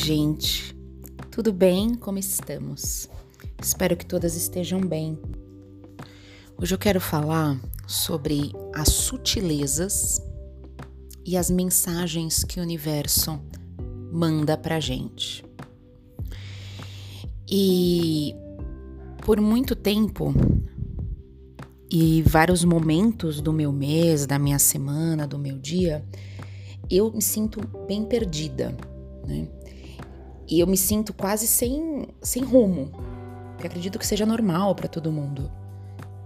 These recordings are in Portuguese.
gente, tudo bem? Como estamos? Espero que todas estejam bem. Hoje eu quero falar sobre as sutilezas e as mensagens que o universo manda pra gente. E por muito tempo e vários momentos do meu mês, da minha semana, do meu dia, eu me sinto bem perdida, né? E eu me sinto quase sem, sem rumo, que acredito que seja normal para todo mundo.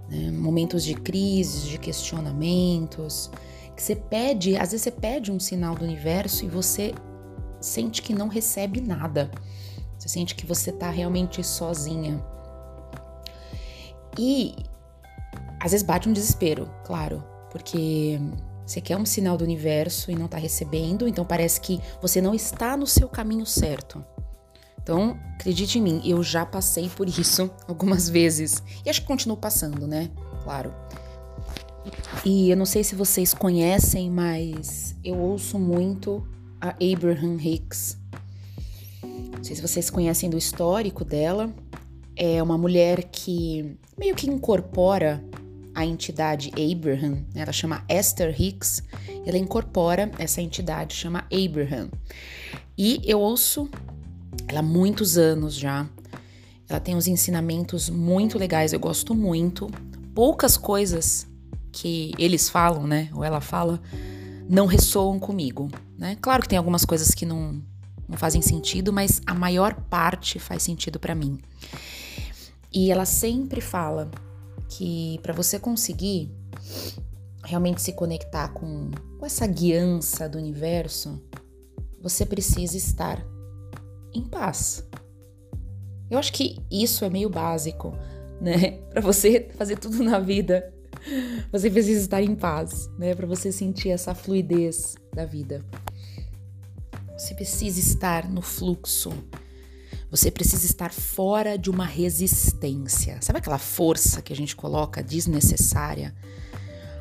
Né? Momentos de crises, de questionamentos, que você pede, às vezes você pede um sinal do universo e você sente que não recebe nada. Você sente que você tá realmente sozinha. E às vezes bate um desespero, claro, porque você quer um sinal do universo e não está recebendo, então parece que você não está no seu caminho certo. Então, acredite em mim, eu já passei por isso algumas vezes. E acho que continuo passando, né? Claro. E eu não sei se vocês conhecem, mas eu ouço muito a Abraham Hicks. Não sei se vocês conhecem do histórico dela. É uma mulher que meio que incorpora a entidade Abraham, né? ela chama Esther Hicks, ela incorpora essa entidade, chama Abraham. E eu ouço ela há muitos anos já. Ela tem uns ensinamentos muito legais, eu gosto muito. Poucas coisas que eles falam, né, ou ela fala, não ressoam comigo, né? Claro que tem algumas coisas que não, não fazem sentido, mas a maior parte faz sentido para mim. E ela sempre fala que para você conseguir realmente se conectar com, com essa guiança do universo, você precisa estar em paz. Eu acho que isso é meio básico, né? Para você fazer tudo na vida, você precisa estar em paz, né? Para você sentir essa fluidez da vida. Você precisa estar no fluxo, você precisa estar fora de uma resistência. Sabe aquela força que a gente coloca desnecessária?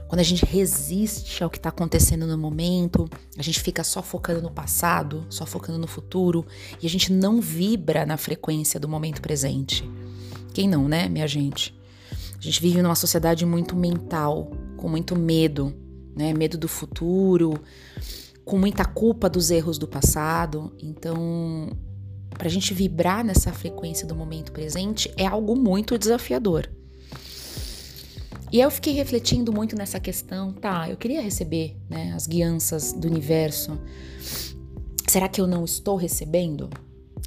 Quando a gente resiste ao que está acontecendo no momento, a gente fica só focando no passado, só focando no futuro e a gente não vibra na frequência do momento presente. Quem não, né, minha gente? A gente vive numa sociedade muito mental, com muito medo, né? Medo do futuro, com muita culpa dos erros do passado. Então, para a gente vibrar nessa frequência do momento presente é algo muito desafiador. E eu fiquei refletindo muito nessa questão, tá? Eu queria receber né, as guianças do universo. Será que eu não estou recebendo?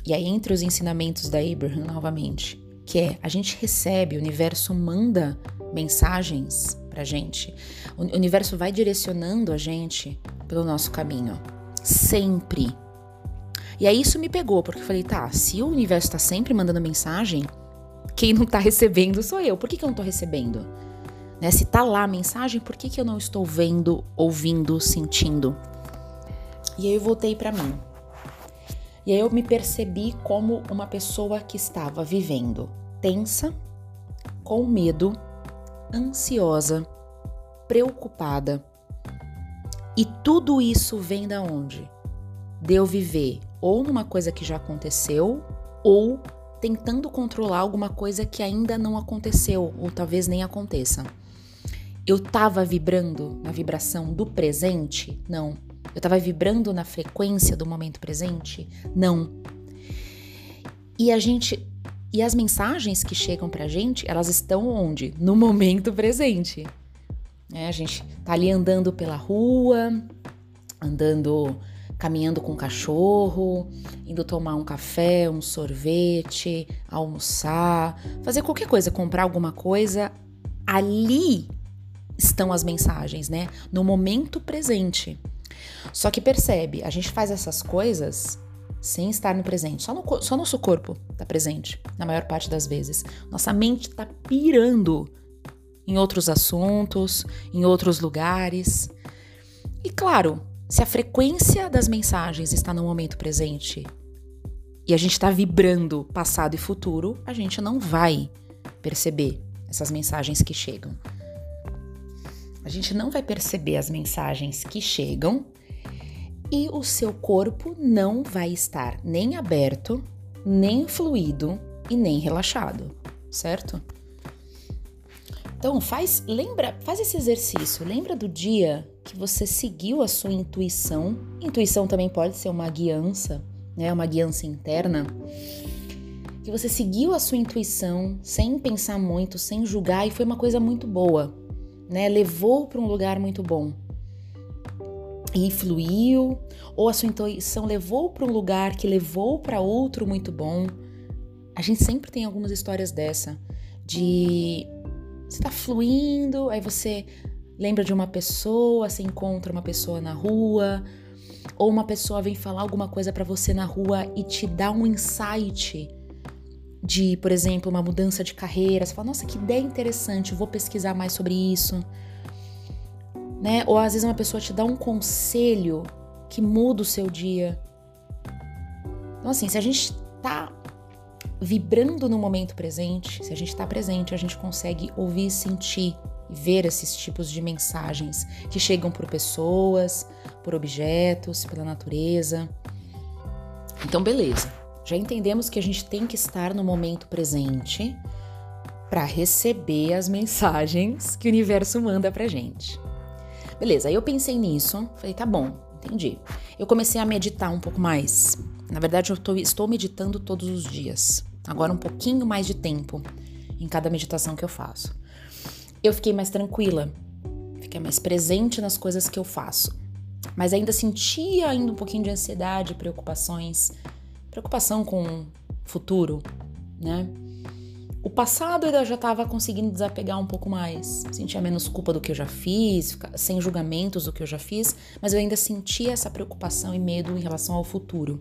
E aí, entre os ensinamentos da Abraham, novamente, que é a gente recebe, o universo manda mensagens pra gente. O universo vai direcionando a gente pelo nosso caminho. Sempre. E aí isso me pegou, porque eu falei, tá, se o universo tá sempre mandando mensagem, quem não tá recebendo sou eu. Por que, que eu não tô recebendo? Né? Se tá lá a mensagem, por que, que eu não estou vendo, ouvindo, sentindo? E aí eu voltei para mim. E aí eu me percebi como uma pessoa que estava vivendo tensa, com medo, ansiosa, preocupada. E tudo isso vem da onde? De eu viver ou numa coisa que já aconteceu, ou tentando controlar alguma coisa que ainda não aconteceu, ou talvez nem aconteça. Eu estava vibrando na vibração do presente? Não. Eu estava vibrando na frequência do momento presente? Não. E a gente e as mensagens que chegam pra gente, elas estão onde? No momento presente. É, a gente tá ali andando pela rua, andando caminhando com o cachorro, indo tomar um café, um sorvete, almoçar, fazer qualquer coisa, comprar alguma coisa, ali estão as mensagens, né? No momento presente. Só que percebe, a gente faz essas coisas sem estar no presente. Só, no, só nosso corpo está presente, na maior parte das vezes. Nossa mente está pirando em outros assuntos, em outros lugares. E claro, se a frequência das mensagens está no momento presente e a gente está vibrando passado e futuro, a gente não vai perceber essas mensagens que chegam. A gente não vai perceber as mensagens que chegam e o seu corpo não vai estar nem aberto, nem fluido e nem relaxado, certo? Então faz, lembra, faz esse exercício. Lembra do dia que você seguiu a sua intuição? Intuição também pode ser uma guiança, né? Uma guiança interna. Que você seguiu a sua intuição sem pensar muito, sem julgar e foi uma coisa muito boa, né? Levou para um lugar muito bom e fluiu, ou a sua intuição levou para um lugar que levou para outro muito bom. A gente sempre tem algumas histórias dessa, de você tá fluindo, aí você lembra de uma pessoa, você encontra uma pessoa na rua, ou uma pessoa vem falar alguma coisa para você na rua e te dá um insight de, por exemplo, uma mudança de carreira. Você fala, nossa, que ideia interessante, vou pesquisar mais sobre isso né? Ou às vezes uma pessoa te dá um conselho que muda o seu dia. Então, assim, se a gente tá vibrando no momento presente, se a gente está presente, a gente consegue ouvir, sentir e ver esses tipos de mensagens que chegam por pessoas, por objetos, pela natureza. Então, beleza. Já entendemos que a gente tem que estar no momento presente para receber as mensagens que o universo manda pra gente. Beleza, aí eu pensei nisso, falei, tá bom, entendi. Eu comecei a meditar um pouco mais. Na verdade, eu tô, estou meditando todos os dias. Agora um pouquinho mais de tempo em cada meditação que eu faço. Eu fiquei mais tranquila, fiquei mais presente nas coisas que eu faço. Mas ainda sentia ainda um pouquinho de ansiedade, preocupações, preocupação com o futuro, né? O passado eu já estava conseguindo desapegar um pouco mais, sentia menos culpa do que eu já fiz, sem julgamentos do que eu já fiz, mas eu ainda sentia essa preocupação e medo em relação ao futuro.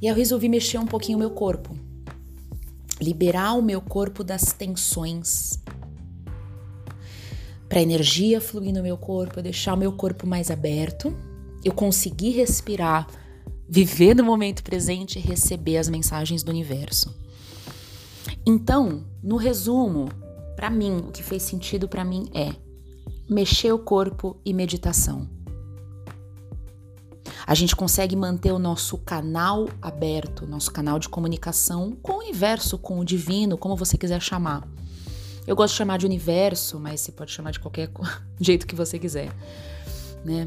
E eu resolvi mexer um pouquinho o meu corpo, liberar o meu corpo das tensões, para a energia fluir no meu corpo, deixar o meu corpo mais aberto, eu conseguir respirar, viver no momento presente e receber as mensagens do universo. Então, no resumo, para mim, o que fez sentido para mim é mexer o corpo e meditação. A gente consegue manter o nosso canal aberto, nosso canal de comunicação com o universo, com o divino, como você quiser chamar. Eu gosto de chamar de universo, mas você pode chamar de qualquer jeito que você quiser, né?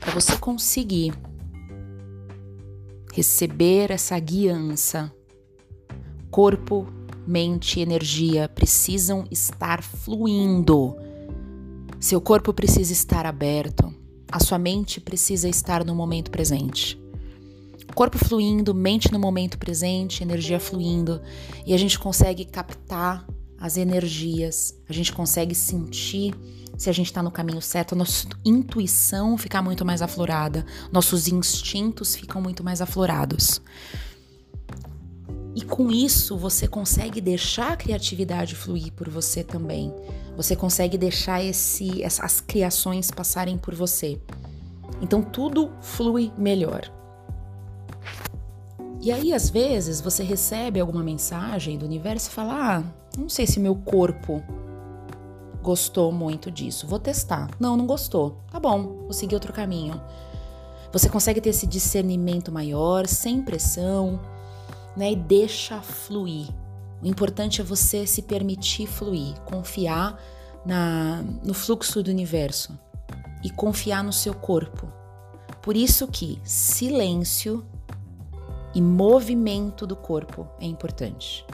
Para você conseguir receber essa guiança Corpo, mente e energia precisam estar fluindo. Seu corpo precisa estar aberto. A sua mente precisa estar no momento presente. Corpo fluindo, mente no momento presente, energia fluindo, e a gente consegue captar as energias, a gente consegue sentir se a gente está no caminho certo, a nossa intuição fica muito mais aflorada, nossos instintos ficam muito mais aflorados. E com isso você consegue deixar a criatividade fluir por você também. Você consegue deixar esse, essas criações passarem por você. Então tudo flui melhor. E aí, às vezes, você recebe alguma mensagem do universo e fala: Ah, não sei se meu corpo gostou muito disso, vou testar. Não, não gostou. Tá bom, vou seguir outro caminho. Você consegue ter esse discernimento maior, sem pressão né? E deixa fluir. O importante é você se permitir fluir, confiar na, no fluxo do universo e confiar no seu corpo. Por isso que silêncio e movimento do corpo é importante.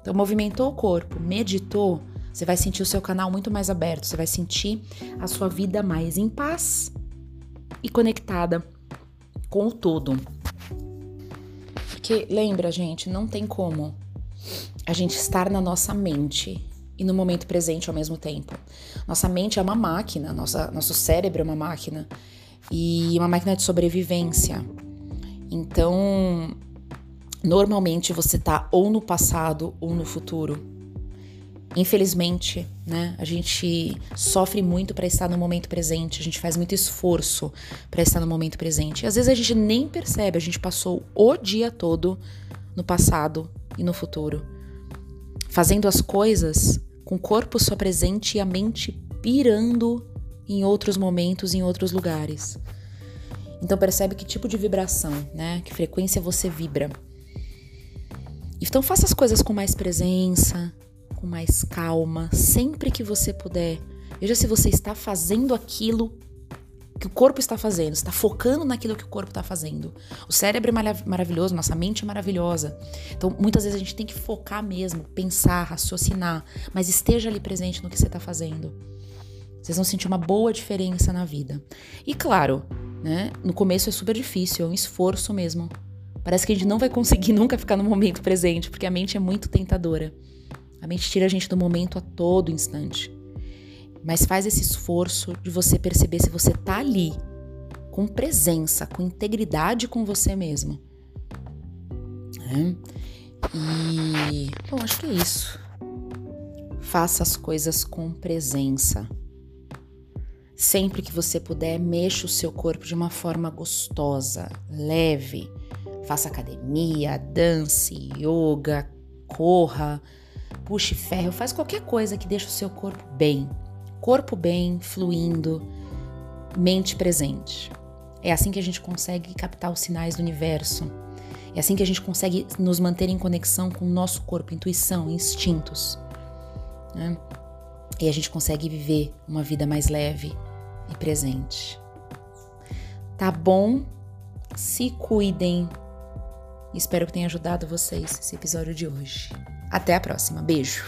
Então, movimentou o corpo, meditou, você vai sentir o seu canal muito mais aberto, você vai sentir a sua vida mais em paz e conectada com o todo. Porque lembra, gente, não tem como a gente estar na nossa mente e no momento presente ao mesmo tempo. Nossa mente é uma máquina, nossa, nosso cérebro é uma máquina e uma máquina de sobrevivência. Então, normalmente você tá ou no passado ou no futuro. Infelizmente, né, a gente sofre muito para estar no momento presente, a gente faz muito esforço para estar no momento presente. E às vezes a gente nem percebe, a gente passou o dia todo no passado e no futuro, fazendo as coisas com o corpo só presente e a mente pirando em outros momentos, em outros lugares. Então percebe que tipo de vibração, né? Que frequência você vibra. Então faça as coisas com mais presença, com mais calma, sempre que você puder. Veja se você está fazendo aquilo que o corpo está fazendo, está focando naquilo que o corpo está fazendo. O cérebro é maravilhoso, nossa mente é maravilhosa. Então, muitas vezes a gente tem que focar mesmo, pensar, raciocinar, mas esteja ali presente no que você está fazendo. Vocês vão sentir uma boa diferença na vida. E claro, né? No começo é super difícil, é um esforço mesmo. Parece que a gente não vai conseguir nunca ficar no momento presente, porque a mente é muito tentadora. A mente tira a gente do momento a todo instante. Mas faz esse esforço de você perceber se você tá ali, com presença, com integridade com você mesmo. É. E, bom, acho que é isso. Faça as coisas com presença. Sempre que você puder, mexa o seu corpo de uma forma gostosa, leve. Faça academia, dance, yoga, corra, puxe ferro, faz qualquer coisa que deixe o seu corpo bem corpo bem, fluindo, mente presente. É assim que a gente consegue captar os sinais do universo. É assim que a gente consegue nos manter em conexão com o nosso corpo, intuição, instintos. Né? E a gente consegue viver uma vida mais leve e presente. Tá bom? Se cuidem. Espero que tenha ajudado vocês esse episódio de hoje. Até a próxima. Beijo.